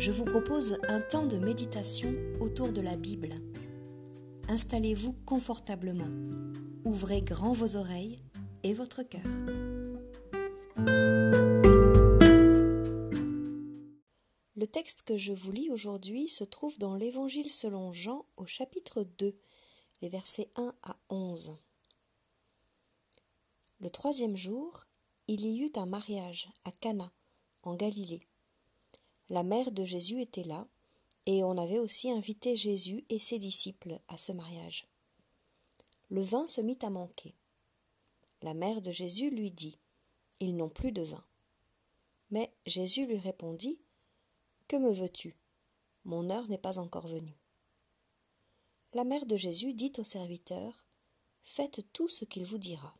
je vous propose un temps de méditation autour de la Bible. Installez-vous confortablement, ouvrez grand vos oreilles et votre cœur. Le texte que je vous lis aujourd'hui se trouve dans l'Évangile selon Jean au chapitre 2, les versets 1 à 11. Le troisième jour, il y eut un mariage à Cana, en Galilée la mère de Jésus était là, et on avait aussi invité Jésus et ses disciples à ce mariage. Le vin se mit à manquer. La mère de Jésus lui dit Ils n'ont plus de vin. Mais Jésus lui répondit Que me veux-tu? Mon heure n'est pas encore venue. La mère de Jésus dit au serviteur Faites tout ce qu'il vous dira.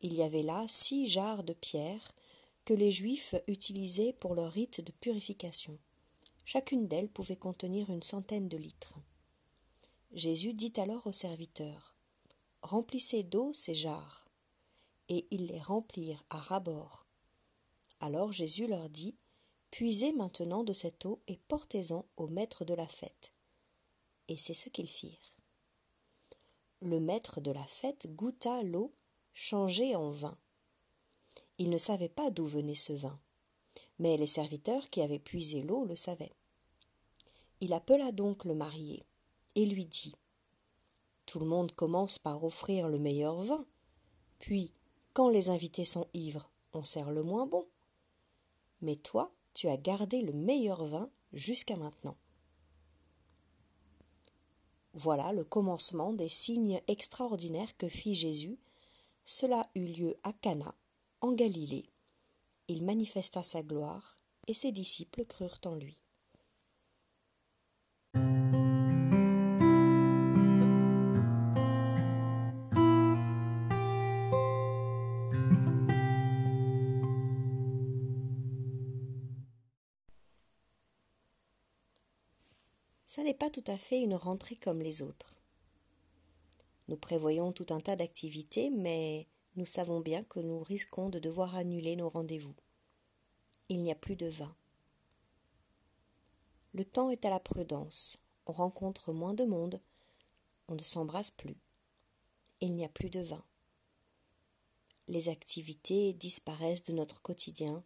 Il y avait là six jarres de pierre que les Juifs utilisaient pour leur rite de purification. Chacune d'elles pouvait contenir une centaine de litres. Jésus dit alors aux serviteurs Remplissez d'eau ces jarres. Et ils les remplirent à rabord. Alors Jésus leur dit Puisez maintenant de cette eau et portez-en au maître de la fête. Et c'est ce qu'ils firent. Le maître de la fête goûta l'eau changée en vin. Il ne savait pas d'où venait ce vin, mais les serviteurs qui avaient puisé l'eau le savaient. Il appela donc le marié et lui dit Tout le monde commence par offrir le meilleur vin, puis, quand les invités sont ivres, on sert le moins bon. Mais toi, tu as gardé le meilleur vin jusqu'à maintenant. Voilà le commencement des signes extraordinaires que fit Jésus. Cela eut lieu à Cana, en Galilée. Il manifesta sa gloire, et ses disciples crurent en lui. Ça n'est pas tout à fait une rentrée comme les autres. Nous prévoyons tout un tas d'activités, mais nous savons bien que nous risquons de devoir annuler nos rendez-vous. Il n'y a plus de vin. Le temps est à la prudence, on rencontre moins de monde, on ne s'embrasse plus. Il n'y a plus de vin. Les activités disparaissent de notre quotidien,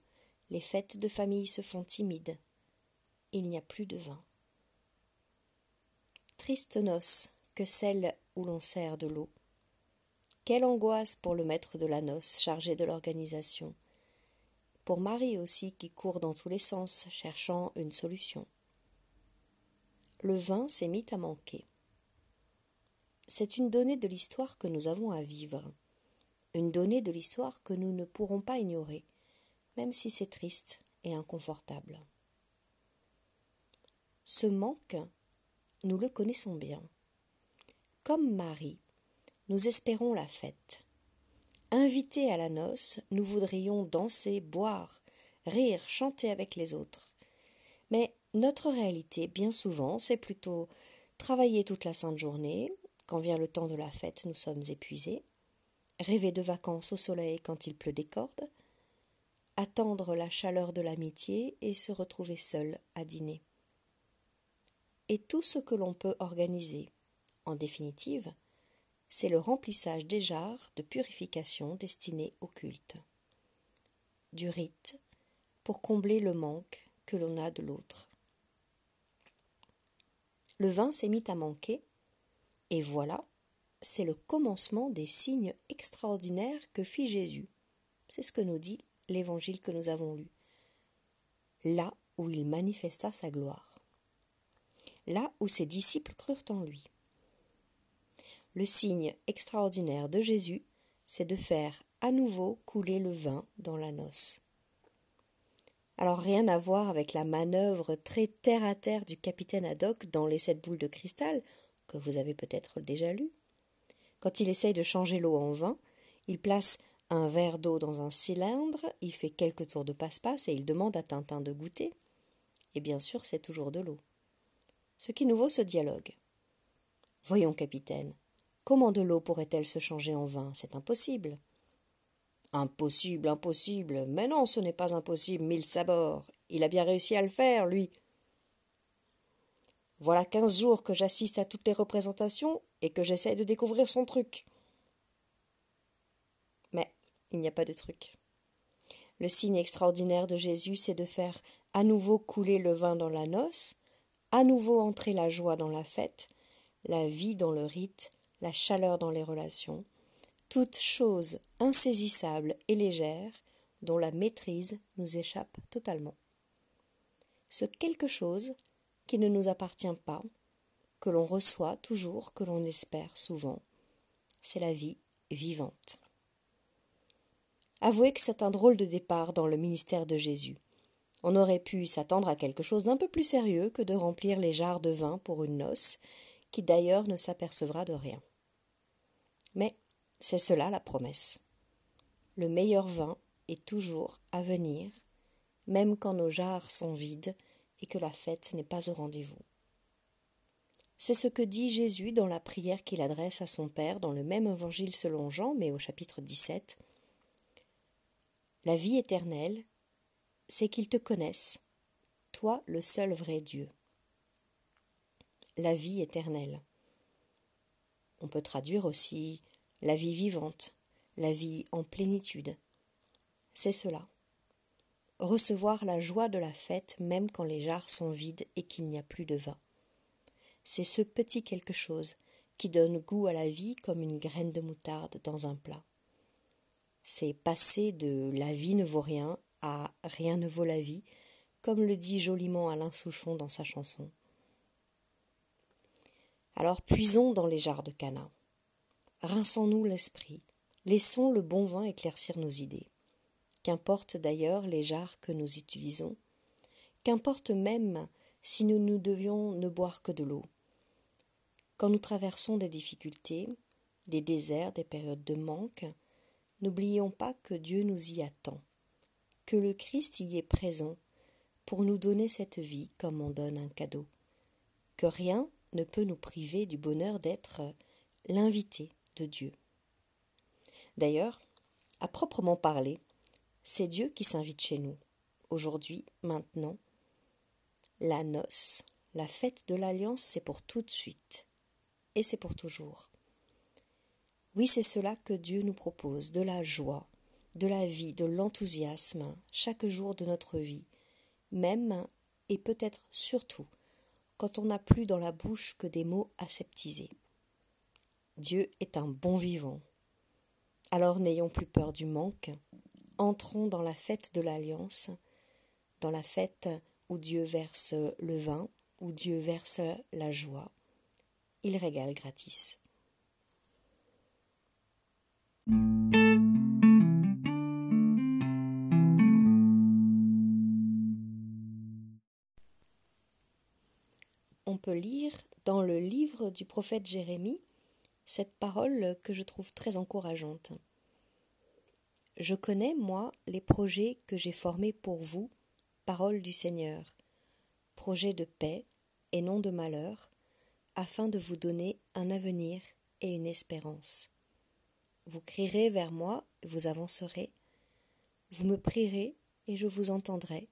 les fêtes de famille se font timides. Il n'y a plus de vin. Triste noce que celle où l'on sert de l'eau. Quelle angoisse pour le maître de la noce chargé de l'organisation. Pour Marie aussi qui court dans tous les sens cherchant une solution. Le vin s'est mis à manquer. C'est une donnée de l'histoire que nous avons à vivre, une donnée de l'histoire que nous ne pourrons pas ignorer, même si c'est triste et inconfortable. Ce manque, nous le connaissons bien. Comme Marie, nous espérons la fête. Invités à la noce, nous voudrions danser, boire, rire, chanter avec les autres. Mais notre réalité, bien souvent, c'est plutôt travailler toute la sainte journée, quand vient le temps de la fête, nous sommes épuisés, rêver de vacances au soleil quand il pleut des cordes, attendre la chaleur de l'amitié et se retrouver seul à dîner. Et tout ce que l'on peut organiser, en définitive, c'est le remplissage des jarres de purification destinés au culte. Du rite pour combler le manque que l'on a de l'autre. Le vin s'est mis à manquer, et voilà, c'est le commencement des signes extraordinaires que fit Jésus. C'est ce que nous dit l'évangile que nous avons lu. Là où il manifesta sa gloire. Là où ses disciples crurent en lui. Le signe extraordinaire de Jésus, c'est de faire à nouveau couler le vin dans la noce. Alors rien à voir avec la manœuvre très terre à terre du capitaine Haddock dans les sept boules de cristal, que vous avez peut-être déjà lu. Quand il essaye de changer l'eau en vin, il place un verre d'eau dans un cylindre, il fait quelques tours de passe-passe et il demande à Tintin de goûter. Et bien sûr, c'est toujours de l'eau. Ce qui nous vaut ce dialogue. Voyons, capitaine, Comment de l'eau pourrait-elle se changer en vin? C'est impossible. Impossible, impossible. Mais non, ce n'est pas impossible, mille sabords. Il a bien réussi à le faire, lui. Voilà quinze jours que j'assiste à toutes les représentations et que j'essaie de découvrir son truc. Mais il n'y a pas de truc. Le signe extraordinaire de Jésus, c'est de faire à nouveau couler le vin dans la noce, à nouveau entrer la joie dans la fête, la vie dans le rite, la chaleur dans les relations, toute chose insaisissable et légère dont la maîtrise nous échappe totalement. Ce quelque chose qui ne nous appartient pas, que l'on reçoit toujours, que l'on espère souvent, c'est la vie vivante. Avouez que c'est un drôle de départ dans le ministère de Jésus. On aurait pu s'attendre à quelque chose d'un peu plus sérieux que de remplir les jarres de vin pour une noce, qui d'ailleurs ne s'apercevra de rien. Mais c'est cela la promesse. Le meilleur vin est toujours à venir, même quand nos jarres sont vides et que la fête n'est pas au rendez-vous. C'est ce que dit Jésus dans la prière qu'il adresse à son Père dans le même évangile selon Jean, mais au chapitre 17. La vie éternelle, c'est qu'ils te connaissent, toi le seul vrai Dieu. La vie éternelle. On peut traduire aussi la vie vivante, la vie en plénitude. C'est cela. Recevoir la joie de la fête même quand les jarres sont vides et qu'il n'y a plus de vin. C'est ce petit quelque chose qui donne goût à la vie comme une graine de moutarde dans un plat. C'est passer de la vie ne vaut rien à rien ne vaut la vie, comme le dit joliment Alain Souchon dans sa chanson. Alors puisons dans les jarres de Cana. Rinçons-nous l'esprit, laissons le bon vin éclaircir nos idées. Qu'importe d'ailleurs les jarres que nous utilisons, qu'importe même si nous ne devions ne boire que de l'eau. Quand nous traversons des difficultés, des déserts, des périodes de manque, n'oublions pas que Dieu nous y attend que le Christ y est présent pour nous donner cette vie comme on donne un cadeau, que rien ne peut nous priver du bonheur d'être l'invité de Dieu. D'ailleurs, à proprement parler, c'est Dieu qui s'invite chez nous, aujourd'hui, maintenant. La noce, la fête de l'alliance, c'est pour tout de suite, et c'est pour toujours. Oui, c'est cela que Dieu nous propose, de la joie, de la vie, de l'enthousiasme chaque jour de notre vie, même et peut-être surtout quand on n'a plus dans la bouche que des mots aseptisés. Dieu est un bon vivant. Alors n'ayons plus peur du manque, entrons dans la fête de l'alliance, dans la fête où Dieu verse le vin, où Dieu verse la joie. Il régale gratis. Lire dans le livre du prophète Jérémie cette parole que je trouve très encourageante. Je connais, moi, les projets que j'ai formés pour vous, parole du Seigneur, projets de paix et non de malheur, afin de vous donner un avenir et une espérance. Vous crierez vers moi, vous avancerez, vous me prierez et je vous entendrai,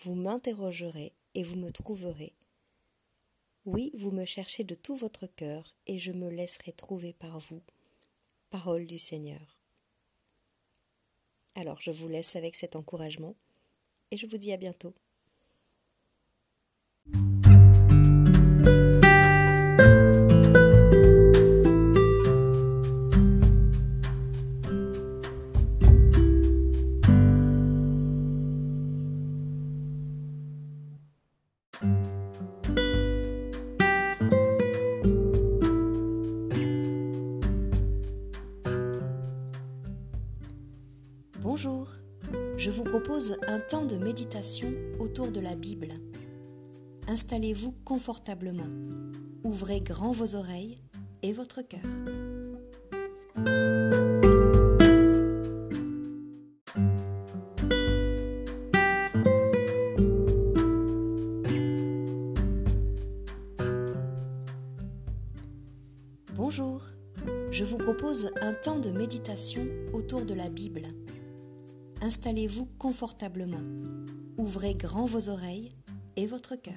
vous m'interrogerez et vous me trouverez, oui, vous me cherchez de tout votre cœur, et je me laisserai trouver par vous. Parole du Seigneur. Alors je vous laisse avec cet encouragement, et je vous dis à bientôt. Propose un temps de méditation autour de la Bible. Installez-vous confortablement, ouvrez grand vos oreilles et votre cœur. Bonjour, je vous propose un temps de méditation autour de la Bible. Installez-vous confortablement. Ouvrez grand vos oreilles et votre cœur.